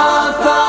author.